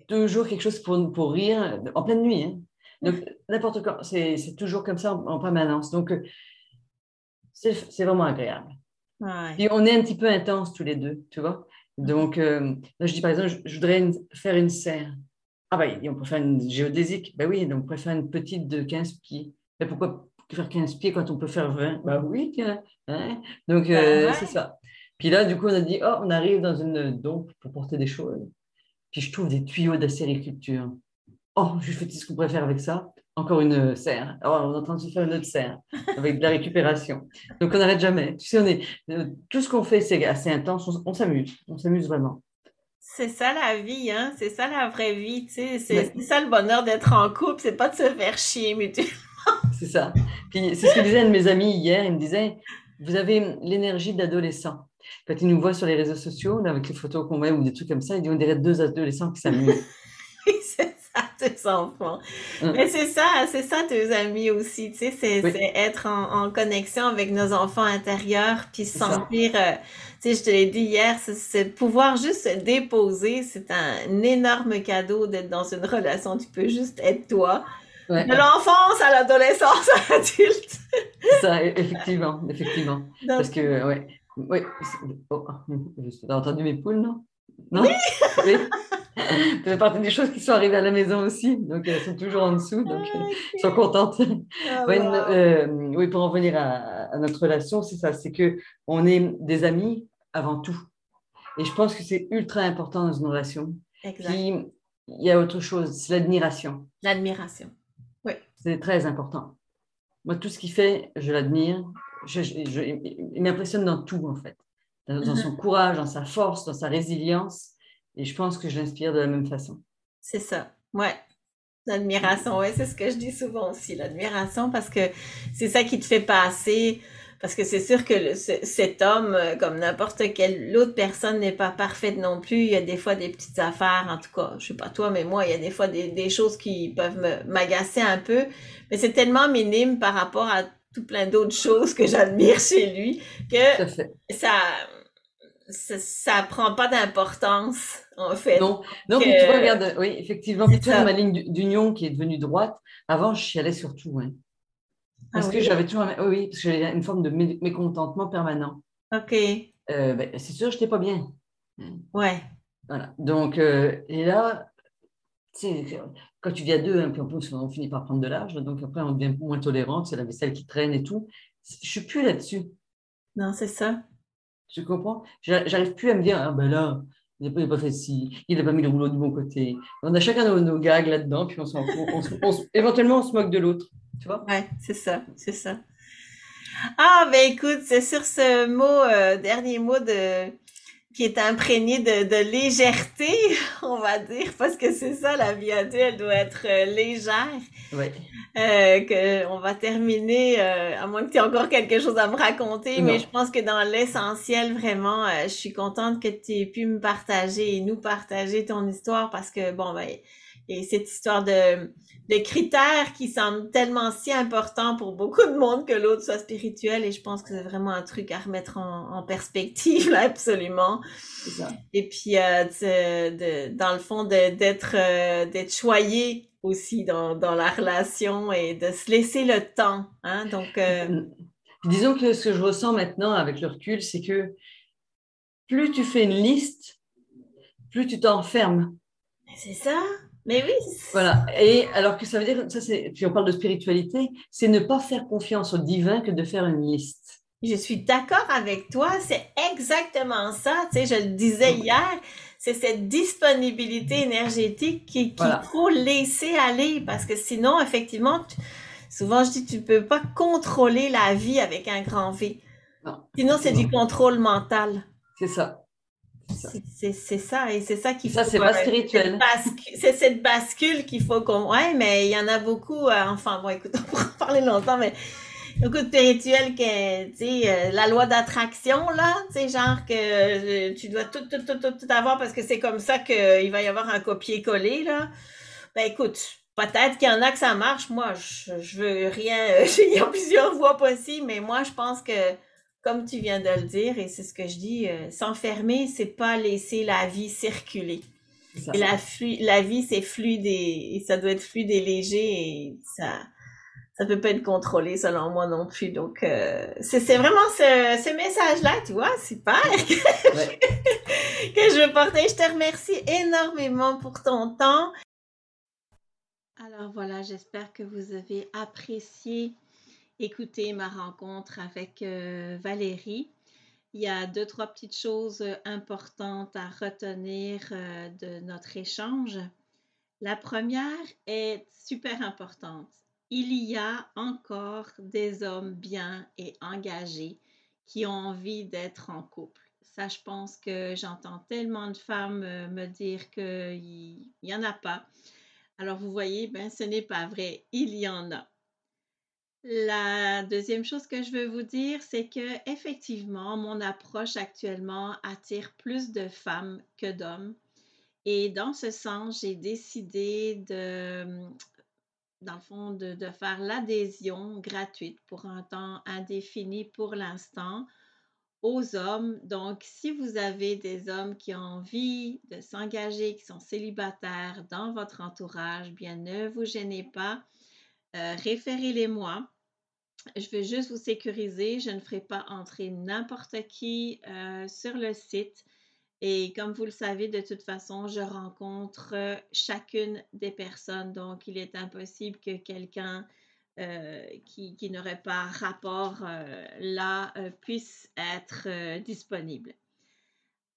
S2: toujours quelque chose pour, pour rire en pleine nuit. Hein. Donc, n'importe quand, c'est toujours comme ça en, permanence. Donc, euh, c'est vraiment agréable.
S1: Ouais.
S2: on est un petit peu intenses tous les deux, tu vois. Donc, là, je dis par exemple, je, voudrais faire une serre. Ah bah, on peut faire une géodésique. Ben oui, donc on peut faire une petite de 15 pieds. Mais pourquoi faire 15 pieds quand on peut faire 20 Bah oui, tiens. Hein. donc, euh, bah c'est ça. Puis là, du coup, on a dit, oh, on arrive dans une dompe pour porter des choses. Puis je trouve des tuyaux d'acériculture. Oh, je fais ce qu'on pourrait faire avec ça. Encore une serre. Oh, on est en train de se faire une autre serre avec de la récupération. Donc, on n'arrête jamais. Tu sais, on est, euh, tout ce qu'on fait, c'est assez intense. on s'amuse. On s'amuse vraiment.
S1: C'est ça la vie, hein? C'est ça la vraie vie, tu sais. C'est ça le bonheur d'être en couple, c'est pas de se faire chier mutuellement.
S2: c'est ça. Puis c'est ce que disait un de mes amis hier, il me disait, vous avez l'énergie d'adolescent. Quand il nous voit sur les réseaux sociaux, avec les photos qu'on met ou des trucs comme ça, il dit on dirait deux adolescents qui s'amusent.
S1: c'est tes enfants. Hum. Mais c'est ça, c'est ça tes amis aussi, tu sais, c'est être en, connexion avec nos enfants intérieurs, puis sentir, euh, sais, je te l'ai dit hier, c'est pouvoir juste se déposer, c'est un énorme cadeau d'être dans une relation. Tu peux juste être toi. De l'enfance à l'adolescence à l'adulte.
S2: Ça, e, effectivement, effectivement. Parce que, ouais. Oui, oh, as entendu mes poules, non? Non? Oui! Ça fait partie des choses qui sont arrivées à la maison aussi, donc elles sont toujours en dessous, donc ah, elles sont contentes. Ah, euh, oui, pour en venir à, à notre relation, c'est ça, c'est que on est des amis, avant tout. Et je pense que c'est ultra important dans une relation. il y a autre chose, c'est l'admiration.
S1: L'admiration, oui.
S2: C'est très important. Moi, tout ce qu'il fait, je l'admire. il m'impressionne dans tout, en fait. Dans, son courage, dans sa force, dans sa résilience. Et je pense que je l'inspire de la même façon.
S1: C'est ça, ouais. L'admiration, ouais, c'est ce que je dis souvent aussi, l'admiration, parce que c'est ça qui te fait passer parce que c'est sûr que cet homme, euh, comme n'importe quelle autre personne, n'est pas parfaite non plus. Il y a des fois des petites affaires, en tout cas, je sais pas toi, mais moi, il y a des fois des, choses qui peuvent m'agacer un peu. Mais c'est tellement minime par rapport à tout plein d'autres choses que j'admire chez lui que ça, ça, ça prend pas d'importance, en fait.
S2: Non, non tu vois, regarde, oui, effectivement, tu vois ma ligne d'union qui est devenue droite. Avant, je chialais surtout, hein. Ah parce que j'avais toujours, oui, parce que j'avais une forme de mécontentement permanent.
S1: Ok.
S2: Euh, ben, c'est sûr, je n'étais pas bien.
S1: Ouais.
S2: Voilà. Donc, euh, et là, quand tu viens deux, hein, puis en plus, on finit par prendre de l'âge, donc après, on devient moins tolérante, c'est la vaisselle qui traîne et tout. Je suis plus là-dessus.
S1: Non, c'est ça.
S2: Tu comprends? J'arrive plus à me dire, ah ben là, il n'a pas fait ci, il n'a pas mis le rouleau du bon côté. On a chacun nos, nos gags là-dedans, puis on, on, éventuellement, on se moque de l'autre. Tu vois?
S1: Ouais, c'est ça, c'est ça. Ah, ben écoute, c'est sur ce mot, euh, dernier mot de qui est imprégné de, de, légèreté, on va dire, parce que c'est ça, la vie adulte, elle doit être euh, légère.
S2: Oui.
S1: Euh, que on va terminer, euh, à moins que tu aies encore quelque chose à me raconter, mais je pense que dans l'essentiel, vraiment, euh, je suis contente que tu aies pu me partager et nous partager ton histoire parce que, bon, ben, et cette histoire de, de critères qui semblent tellement si importants pour beaucoup de monde que l'autre soit spirituel et je pense que c'est vraiment un truc à remettre en, en perspective, là, absolument.
S2: Ça.
S1: Et puis, euh, de, dans le fond, d'être d'être choyé aussi dans, dans, la relation et de se laisser le temps. Hein? Donc, euh...
S2: Disons que ce que je ressens maintenant avec le recul, c'est que plus tu fais une liste, plus tu t'enfermes.
S1: C'est ça. Mais oui.
S2: Voilà. Et alors que ça veut dire, ça c'est, puis on parle de spiritualité, c'est ne pas faire confiance au divin que de faire une liste.
S1: Je suis d'accord avec toi, c'est exactement ça. Tu sais, je le disais hier, c'est cette disponibilité énergétique qu'il faut laisser aller parce que sinon, effectivement, souvent je dis, tu ne peux pas contrôler la vie avec un grand V. Sinon, c'est du contrôle mental.
S2: C'est ça.
S1: C'est ça, et c'est ça qu'il
S2: faut. Ça, c'est pas spirituel.
S1: C'est cette bascule qu'il faut qu'on. Ouais, mais il y en a beaucoup. Euh, enfin, bon, écoute, on pourra en parler longtemps, mais beaucoup de spirituel que, tu sais, euh, la loi d'attraction, là, tu sais, genre que euh, tu dois tout, tout, tout, tout, tout avoir parce que c'est comme ça qu'il va y avoir un copier-coller, là. Ben écoute, peut-être qu'il y en a que ça marche. Moi, je, je veux rien. Il y a plusieurs voies possibles, mais moi, je pense que, comme tu viens de le dire, et c'est ce que je dis, euh, s'enfermer, c'est pas laisser la vie circuler. Et la, la vie, c'est fluide et, et, ça doit être fluide et léger et ça, ça peut pas être contrôlé selon moi non plus. Donc, euh, c'est vraiment ce, ce message-là, tu vois, super, que, ouais. que je veux porter. Je te remercie énormément pour ton temps. Alors voilà, j'espère que vous avez apprécié écouter ma rencontre avec euh, Valérie. Il y a deux, trois petites choses importantes à retenir euh, de notre échange. La première est super importante il y a encore des hommes bien et engagés qui ont envie d'être en couple. Ça, je pense que j'entends tellement de femmes euh, me dire qu'il n'y en a pas. Alors, vous voyez, ben, ce n'est pas vrai. Il y en a. La deuxième chose que je veux vous dire, c'est que effectivement, mon approche actuellement attire plus de femmes que d'hommes. Et dans ce sens, j'ai décidé de dans le fond, de, faire l'adhésion gratuite pour un temps indéfini pour l'instant aux hommes. Donc, si vous avez des hommes qui ont envie de s'engager, qui sont célibataires dans votre entourage, bien ne vous gênez pas, euh, référez-les-moi. Je veux juste vous sécuriser, je ne ferai pas entrer n'importe qui euh, sur le site. Et comme vous le savez, de toute façon, je rencontre euh, chacune des personnes. Donc, il est impossible que quelqu'un euh, qui, n'aurait pas rapport là puisse être disponible.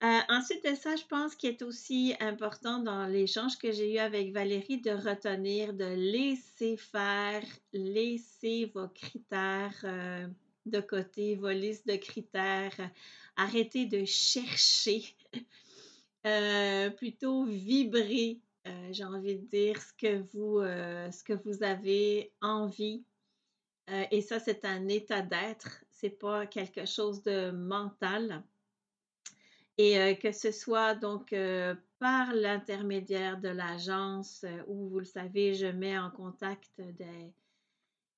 S1: Euh, ensuite ça, je pense qu'il est aussi important dans l'échange que j'ai eu avec Valérie de retenir, de laisser faire, laisser vos critères de côté, vos listes de critères, arrêtez de chercher euh, plutôt vibrer, euh, j'ai envie de dire, ce que vous, euh, ce que vous avez envie. Euh, et ça, c'est un état d'être, c'est pas quelque chose de mental. Et euh, que ce soit donc euh, par l'intermédiaire de l'agence où, vous le savez, je mets en contact des,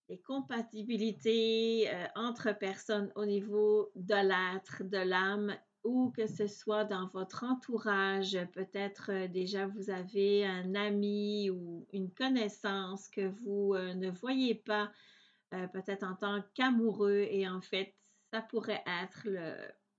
S1: des compatibilités entre personnes au niveau de l'être, de l'âme ou que ce soit dans votre entourage, peut-être euh, déjà vous avez un ami ou une connaissance que vous euh, ne voyez pas euh, peut-être en tant qu'amoureux. Et en fait ça pourrait être le,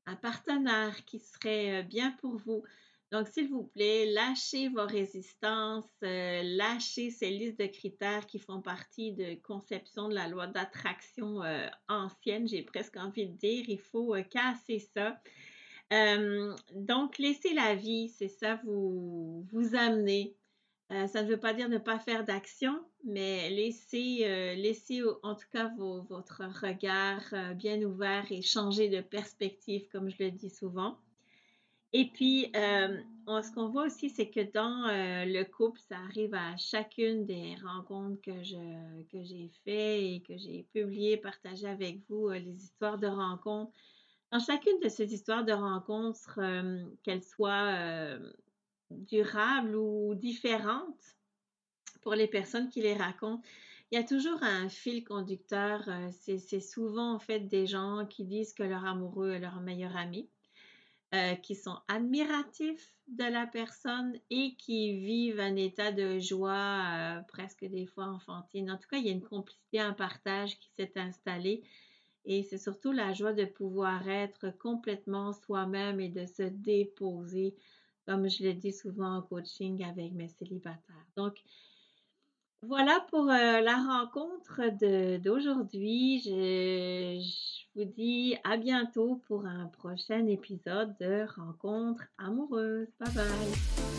S1: un partenaire qui serait bien pour vous. Donc, s'il vous plaît, lâchez vos résistances, euh, lâchez ces listes de critères qui font partie de conception de la loi d'attraction euh, ancienne, j'ai presque envie de dire. Il faut euh, casser ça. donc, laissez la vie, c'est ça, vous, vous amener. Ça ne veut pas dire ne pas faire d'action, mais laissez, laissez en tout cas votre regard bien ouvert et changer de perspective, comme je le dis souvent. Et puis, euh, ce qu'on voit aussi, c'est que dans euh, le couple, ça arrive à chacune des rencontres que je que j'ai fait et que j'ai publiées, partagées avec vous, euh, les histoires de rencontres. Dans chacune de ces histoires de rencontres, qu'elles soient durables ou différentes pour les personnes qui les racontent, il y a toujours un fil conducteur. c'est souvent en fait des gens qui disent que leur amoureux est leur meilleur ami. Euh, qui sont admiratifs de la personne et qui vivent un état de joie euh, presque des fois enfantine. En tout cas, il y a une complicité, un partage qui s'est installé et c'est surtout la joie de pouvoir être complètement soi-même et de se déposer, comme je le dis souvent en coaching avec mes célibataires. Donc, voilà pour euh, la rencontre d'aujourd'hui. Je, je, vous dis à bientôt pour un prochain épisode de Rencontre amoureuse. Bye bye.